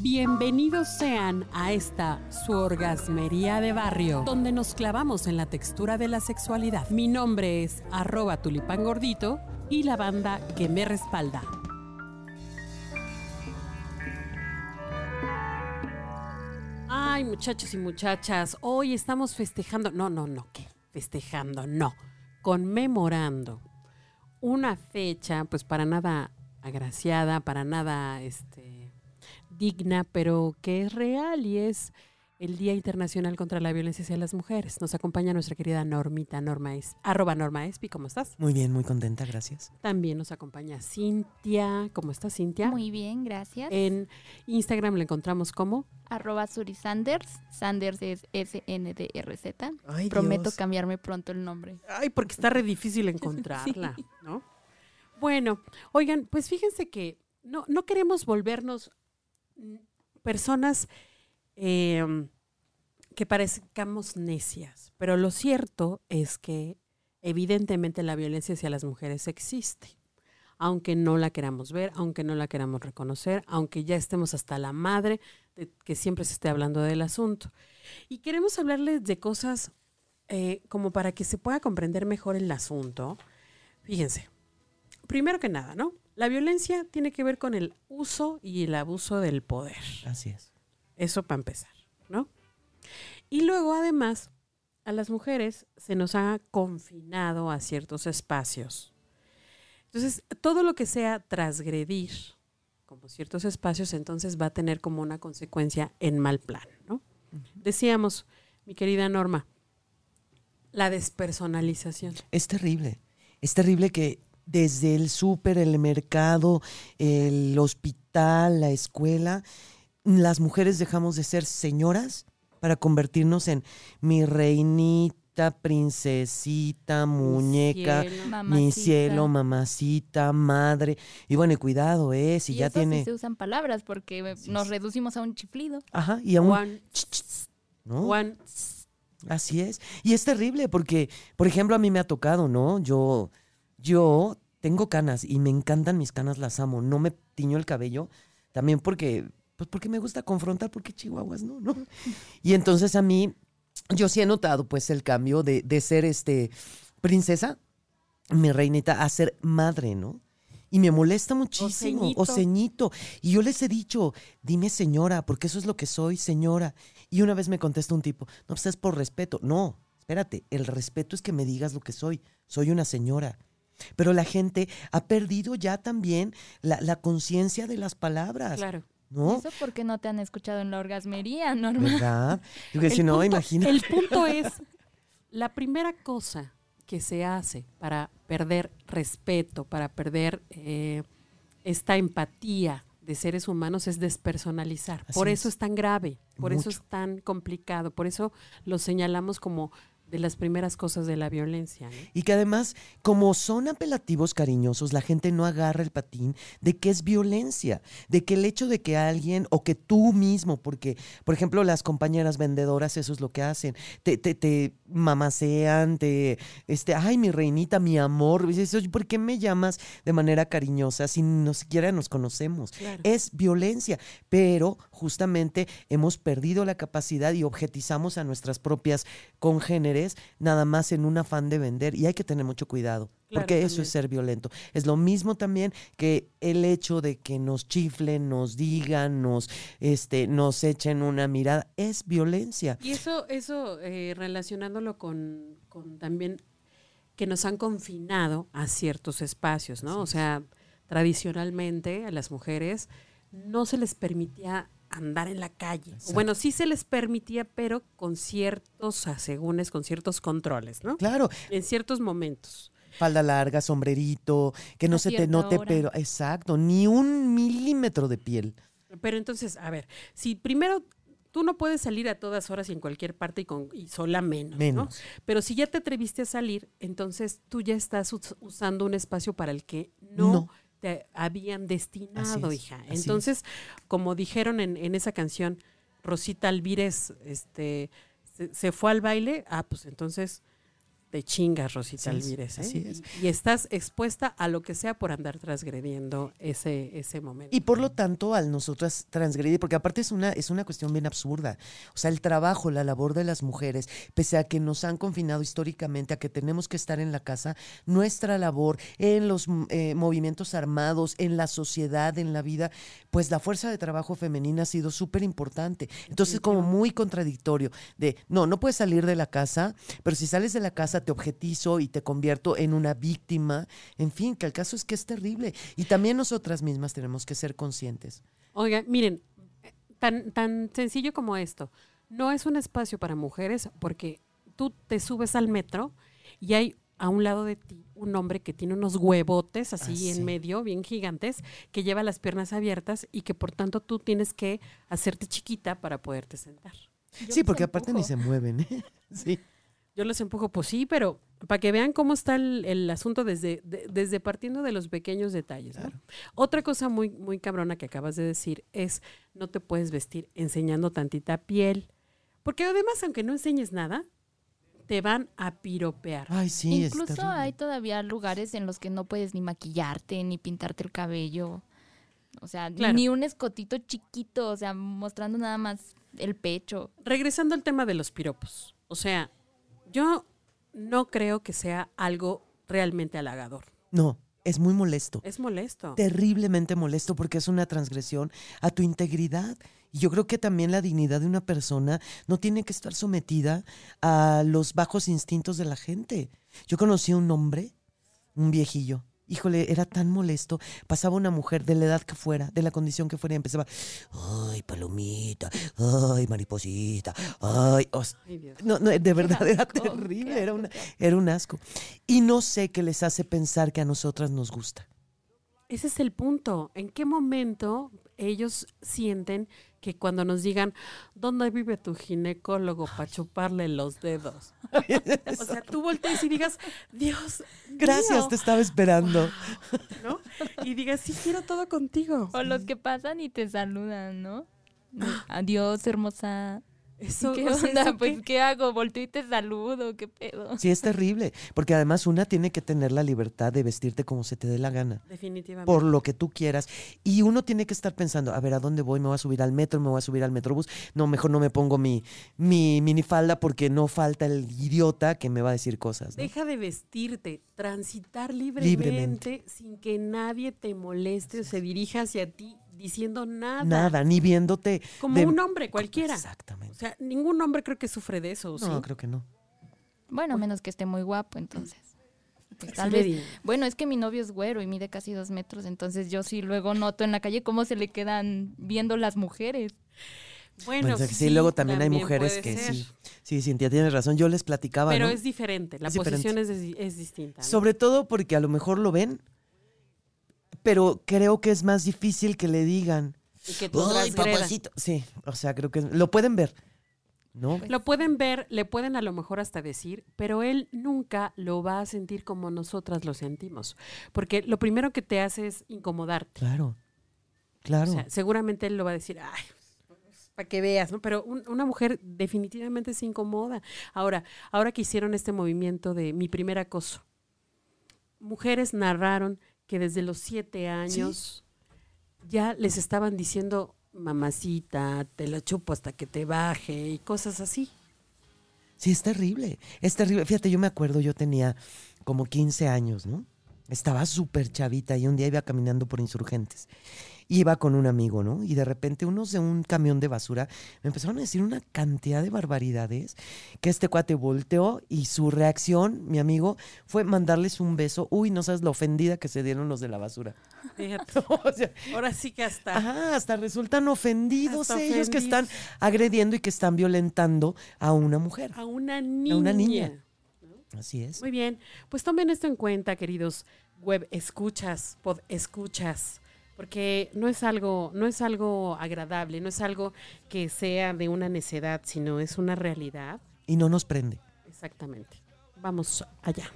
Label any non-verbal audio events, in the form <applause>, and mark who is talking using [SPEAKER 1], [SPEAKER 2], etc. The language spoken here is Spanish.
[SPEAKER 1] Bienvenidos sean a esta su orgasmería de barrio, donde nos clavamos en la textura de la sexualidad. Mi nombre es arroba tulipán gordito y la banda que me respalda. Ay, muchachos y muchachas, hoy estamos festejando, no, no, no, ¿qué? Festejando, no, conmemorando una fecha, pues para nada agraciada, para nada, este, digna, pero que es real y es el Día Internacional contra la Violencia hacia las Mujeres. Nos acompaña nuestra querida Normita, Norma es, arroba Norma Espi, ¿cómo estás?
[SPEAKER 2] Muy bien, muy contenta, gracias.
[SPEAKER 1] También nos acompaña Cintia, ¿cómo estás Cintia?
[SPEAKER 3] Muy bien, gracias.
[SPEAKER 1] En Instagram la encontramos como
[SPEAKER 3] Arroba Suri Sanders. Sanders es S-N-D-R-Z.
[SPEAKER 2] Ay,
[SPEAKER 3] Prometo
[SPEAKER 2] Dios.
[SPEAKER 3] cambiarme pronto el nombre.
[SPEAKER 1] Ay, porque está re difícil encontrarla, <laughs> ¿no? Bueno, oigan, pues fíjense que no, no queremos volvernos personas eh, que parezcamos necias, pero lo cierto es que evidentemente la violencia hacia las mujeres existe, aunque no la queramos ver, aunque no la queramos reconocer, aunque ya estemos hasta la madre de que siempre se esté hablando del asunto. Y queremos hablarles de cosas eh, como para que se pueda comprender mejor el asunto. Fíjense, primero que nada, ¿no? La violencia tiene que ver con el uso y el abuso del poder.
[SPEAKER 2] Así es.
[SPEAKER 1] Eso para empezar, ¿no? Y luego, además, a las mujeres se nos ha confinado a ciertos espacios. Entonces, todo lo que sea transgredir como ciertos espacios, entonces va a tener como una consecuencia en mal plan, ¿no? Decíamos, mi querida Norma, la despersonalización.
[SPEAKER 2] Es terrible. Es terrible que desde el súper, el mercado, el hospital, la escuela, las mujeres dejamos de ser señoras para convertirnos en mi reinita, princesita, muñeca,
[SPEAKER 1] cielo.
[SPEAKER 2] mi cielo, mamacita, madre. Y bueno, y cuidado, ¿eh? Si
[SPEAKER 3] y
[SPEAKER 2] ya
[SPEAKER 3] eso sí
[SPEAKER 2] tiene...
[SPEAKER 3] se usan palabras porque nos reducimos a un chiflido.
[SPEAKER 2] Ajá, y aún...
[SPEAKER 1] Juan,
[SPEAKER 2] ¿no?
[SPEAKER 1] Juan,
[SPEAKER 2] Así es. Y es terrible porque, por ejemplo, a mí me ha tocado, ¿no? Yo, yo tengo canas y me encantan mis canas, las amo. No me tiño el cabello también porque, pues porque me gusta confrontar, porque chihuahuas, ¿no? ¿no? <laughs> Y entonces a mí, yo sí he notado pues el cambio de, de ser este princesa, mi reinita, a ser madre, ¿no? Y me molesta muchísimo. O ceñito. Y yo les he dicho, dime señora, porque eso es lo que soy, señora. Y una vez me contesta un tipo, no, pues es por respeto. No, espérate, el respeto es que me digas lo que soy. Soy una señora. Pero la gente ha perdido ya también la, la conciencia de las palabras.
[SPEAKER 1] claro.
[SPEAKER 2] ¿No?
[SPEAKER 3] Eso porque no te han escuchado en la orgasmería, <laughs> normal.
[SPEAKER 2] ¿Verdad? Yo que
[SPEAKER 1] El
[SPEAKER 2] si no,
[SPEAKER 1] punto-
[SPEAKER 2] imagínate.
[SPEAKER 1] El punto es, <laughs> la primera cosa que se hace para perder respeto, para perder eh, esta empatía de seres humanos es despersonalizar.
[SPEAKER 2] Así
[SPEAKER 1] por eso
[SPEAKER 2] es.
[SPEAKER 1] es tan grave, por eso es tan complicado, por eso lo señalamos como de las primeras cosas de la violencia. ¿no?
[SPEAKER 2] Y que además, como son apelativos cariñosos, la gente no agarra el patín de que es violencia, de que el hecho de que alguien o que tú mismo, porque, por ejemplo, las compañeras vendedoras, eso es lo que hacen, te, te, te mamasean, te, este, ay, mi reinita, mi amor, dices, "Oye, ¿por qué me llamas de manera cariñosa si ni siquiera nos conocemos?
[SPEAKER 1] Claro.
[SPEAKER 2] Es violencia, pero justamente hemos perdido la capacidad y objetizamos a nuestras propias congéneres nada más en un afán de vender y hay que tener mucho cuidado.
[SPEAKER 1] Claro,
[SPEAKER 2] porque eso es ser violento. Es lo mismo también que el hecho de que nos chiflen, nos digan, nos, este, nos echen una mirada, es violencia.
[SPEAKER 1] Y eso, eso eh, relacionándolo con, con también que nos han confinado a ciertos espacios, ¿no? O sea, tradicionalmente a las mujeres no se les permitía andar en la calle. O Bueno, sí se les permitía, pero con ciertos asegúnes, con ciertos controles, ¿no?
[SPEAKER 2] Claro,
[SPEAKER 1] En ciertos momentos.
[SPEAKER 2] falda larga, sombrerito, que no
[SPEAKER 3] A
[SPEAKER 2] se te note,
[SPEAKER 3] hora.
[SPEAKER 2] pero exacto, ni un milímetro de piel.
[SPEAKER 1] Pero entonces, a ver, si primero tú no puedes salir a todas horas y en cualquier parte y, con, y sola menos, ¿no?
[SPEAKER 2] Menos.
[SPEAKER 1] Pero si ya te atreviste a salir, entonces tú ya estás us- usando un espacio para el que no,
[SPEAKER 2] No.
[SPEAKER 1] Te habían destinado, hija. Entonces, como dijeron en, en esa canción, Rosita Alvírez este, se, se fue al baile, ah, pues entonces te chingas, Rosita Alvírez. ¿eh?
[SPEAKER 2] así es.
[SPEAKER 1] Y, y estás expuesta a lo que sea por andar transgrediendo ese, ese momento.
[SPEAKER 2] Y por lo tanto, al nosotras transgredir, porque aparte es una, es una cuestión bien absurda. O sea, el trabajo, la labor de las mujeres, pese a que nos han confinado históricamente, a que tenemos que estar en la casa, nuestra labor en los mm, eh, movimientos armados, en la sociedad, en la vida, pues la fuerza de trabajo femenina ha sido súper importante. Entonces, como muy contradictorio de, no, no puedes salir de la casa, pero si sales de la casa te objetizo y te convierto en una víctima. En fin, que el caso es que es terrible. Y también nosotras mismas tenemos que ser conscientes.
[SPEAKER 1] Oigan, miren, tan, tan sencillo como esto. No es un espacio para mujeres porque tú te subes al metro y hay a un lado de ti un hombre que tiene unos huevotes así
[SPEAKER 2] Ah, sí.
[SPEAKER 1] en medio, bien gigantes, que lleva las piernas abiertas y que por tanto tú tienes que hacerte chiquita para poderte sentar.
[SPEAKER 3] Yo
[SPEAKER 2] sí, porque aparte ni se mueven. ¿eh? <laughs> Sí.
[SPEAKER 1] Yo los empujo, pues sí, pero para que vean cómo está el, el asunto desde, de- desde partiendo de los pequeños detalles. ¿no? Otra cosa muy, muy cabrona que acabas de decir es no te puedes vestir enseñando tantita piel. Porque además, aunque no enseñes nada, te van a piropear.
[SPEAKER 2] Ay, sí, es
[SPEAKER 3] Incluso hay todavía lugares en los que no puedes ni maquillarte, ni pintarte el cabello. O sea,
[SPEAKER 1] Claro.
[SPEAKER 3] ni un escotito chiquito, o sea, mostrando nada más el pecho.
[SPEAKER 1] Regresando al tema de los piropos. O sea, yo no creo que sea algo realmente halagador.
[SPEAKER 2] No, es muy molesto.
[SPEAKER 1] Es molesto.
[SPEAKER 2] Terriblemente molesto porque es una transgresión a tu integridad. Y yo creo que también la dignidad de una persona no tiene que estar sometida a los bajos instintos de la gente. Yo conocí a un hombre, un viejillo. Híjole, era tan molesto. Pasaba una mujer de la edad que fuera, de la condición que fuera, y empezaba, ay, palomita, ay, mariposita, ay. o sea,
[SPEAKER 1] Ay, Dios.
[SPEAKER 2] no, no, de verdad era terrible, era, una, era un asco. Y no sé qué les hace pensar que a nosotras nos gusta.
[SPEAKER 1] Ese es el punto. ¿En qué momento ellos sienten que cuando nos digan, ¿dónde vive tu ginecólogo para chuparle los dedos? <laughs> o sea, tú voltees y digas, Dios.
[SPEAKER 2] Gracias,
[SPEAKER 1] mío",
[SPEAKER 2] te estaba esperando. <laughs>
[SPEAKER 1] ¿no? Y digas, sí quiero todo contigo.
[SPEAKER 3] O los que pasan y te saludan, ¿no? Adiós, hermosa.
[SPEAKER 1] Eso,
[SPEAKER 3] ¿Qué <laughs> onda?
[SPEAKER 1] ¿eso
[SPEAKER 3] Pues,
[SPEAKER 1] qué?
[SPEAKER 3] ¿qué hago? Volteo y te saludo, ¿qué pedo?
[SPEAKER 2] Sí, es terrible, porque además una tiene que tener la libertad de vestirte como se te dé la gana,
[SPEAKER 1] Definitivamente.
[SPEAKER 2] por lo que tú quieras. Y uno tiene que estar pensando, a ver, ¿a dónde voy? ¿Me voy a subir al metro? ¿Me voy a subir al metrobús? No, mejor no me pongo mi, mi minifalda porque no falta el idiota que me va a decir cosas. ¿no?
[SPEAKER 1] Deja de vestirte, transitar libremente,
[SPEAKER 2] Libremente.
[SPEAKER 1] sin que nadie te moleste o se dirija hacia ti diciendo nada.
[SPEAKER 2] Nada, ni viéndote.
[SPEAKER 1] Como
[SPEAKER 2] de-
[SPEAKER 1] un hombre cualquiera. O
[SPEAKER 2] Exactamente.
[SPEAKER 1] sea, ningún hombre creo que sufre de eso, ¿o ¿sí?
[SPEAKER 2] No, creo que no.
[SPEAKER 3] Bueno, a menos que esté muy guapo, entonces. Pues, tal vez. Bueno, es que mi novio es güero y mide casi dos metros, entonces yo sí luego noto en la calle cómo se le quedan viendo las mujeres.
[SPEAKER 1] Bueno,
[SPEAKER 2] Bueno, sí, luego también, hay mujeres que
[SPEAKER 1] ser.
[SPEAKER 2] sí. Sí, Cintia, tienes razón. Yo les platicaba,
[SPEAKER 1] Pero
[SPEAKER 2] ¿no?
[SPEAKER 1] es diferente, la
[SPEAKER 2] Es diferente.
[SPEAKER 1] posición es, es distinta. ¿no?
[SPEAKER 2] Sobre todo porque a lo mejor lo ven, pero creo que es más difícil que le digan.
[SPEAKER 1] Y que tú
[SPEAKER 2] ¡Ay,
[SPEAKER 1] transgredas.
[SPEAKER 2] papacito! Sí, o sea, creo que lo pueden ver, ¿no?
[SPEAKER 1] Lo pueden ver, le pueden a lo mejor hasta decir, pero él nunca lo va a sentir como nosotras lo sentimos. Porque lo primero que te hace es incomodarte.
[SPEAKER 2] Claro, claro.
[SPEAKER 1] O sea, seguramente él lo va a decir, ay, para que veas, ¿no? Pero un- una mujer definitivamente se incomoda. Ahora, ahora que hicieron este movimiento de mi primer acoso, mujeres narraron que desde los siete años ya les estaban diciendo, mamacita, te lo chupo hasta que te baje y cosas así.
[SPEAKER 2] Sí, es terrible, es terrible. Fíjate, yo me acuerdo, yo tenía como 15 años, ¿no? Estaba súper chavita y un día iba caminando por insurgentes. Iba con un amigo, ¿no? Y de repente unos de un camión de basura me empezaron a decir una cantidad de barbaridades que este cuate volteó y su reacción, mi amigo, fue mandarles un beso. Uy, no sabes lo ofendida que se dieron los de la basura.
[SPEAKER 1] Fíjate, <laughs>
[SPEAKER 2] O sea,
[SPEAKER 1] ahora sí que hasta...
[SPEAKER 2] Ajá, hasta resultan ofendidos
[SPEAKER 1] Hasta
[SPEAKER 2] ellos que están agrediendo y que están violentando a una mujer.
[SPEAKER 1] A una niña.
[SPEAKER 2] una niña. Así es.
[SPEAKER 1] Muy bien, pues tomen esto en cuenta, queridos web escuchas, pod escuchas, porque no es algo, no es algo agradable, no es algo que sea de una necedad, sino es una realidad.
[SPEAKER 2] Y no nos prende.
[SPEAKER 1] Exactamente. Vamos allá.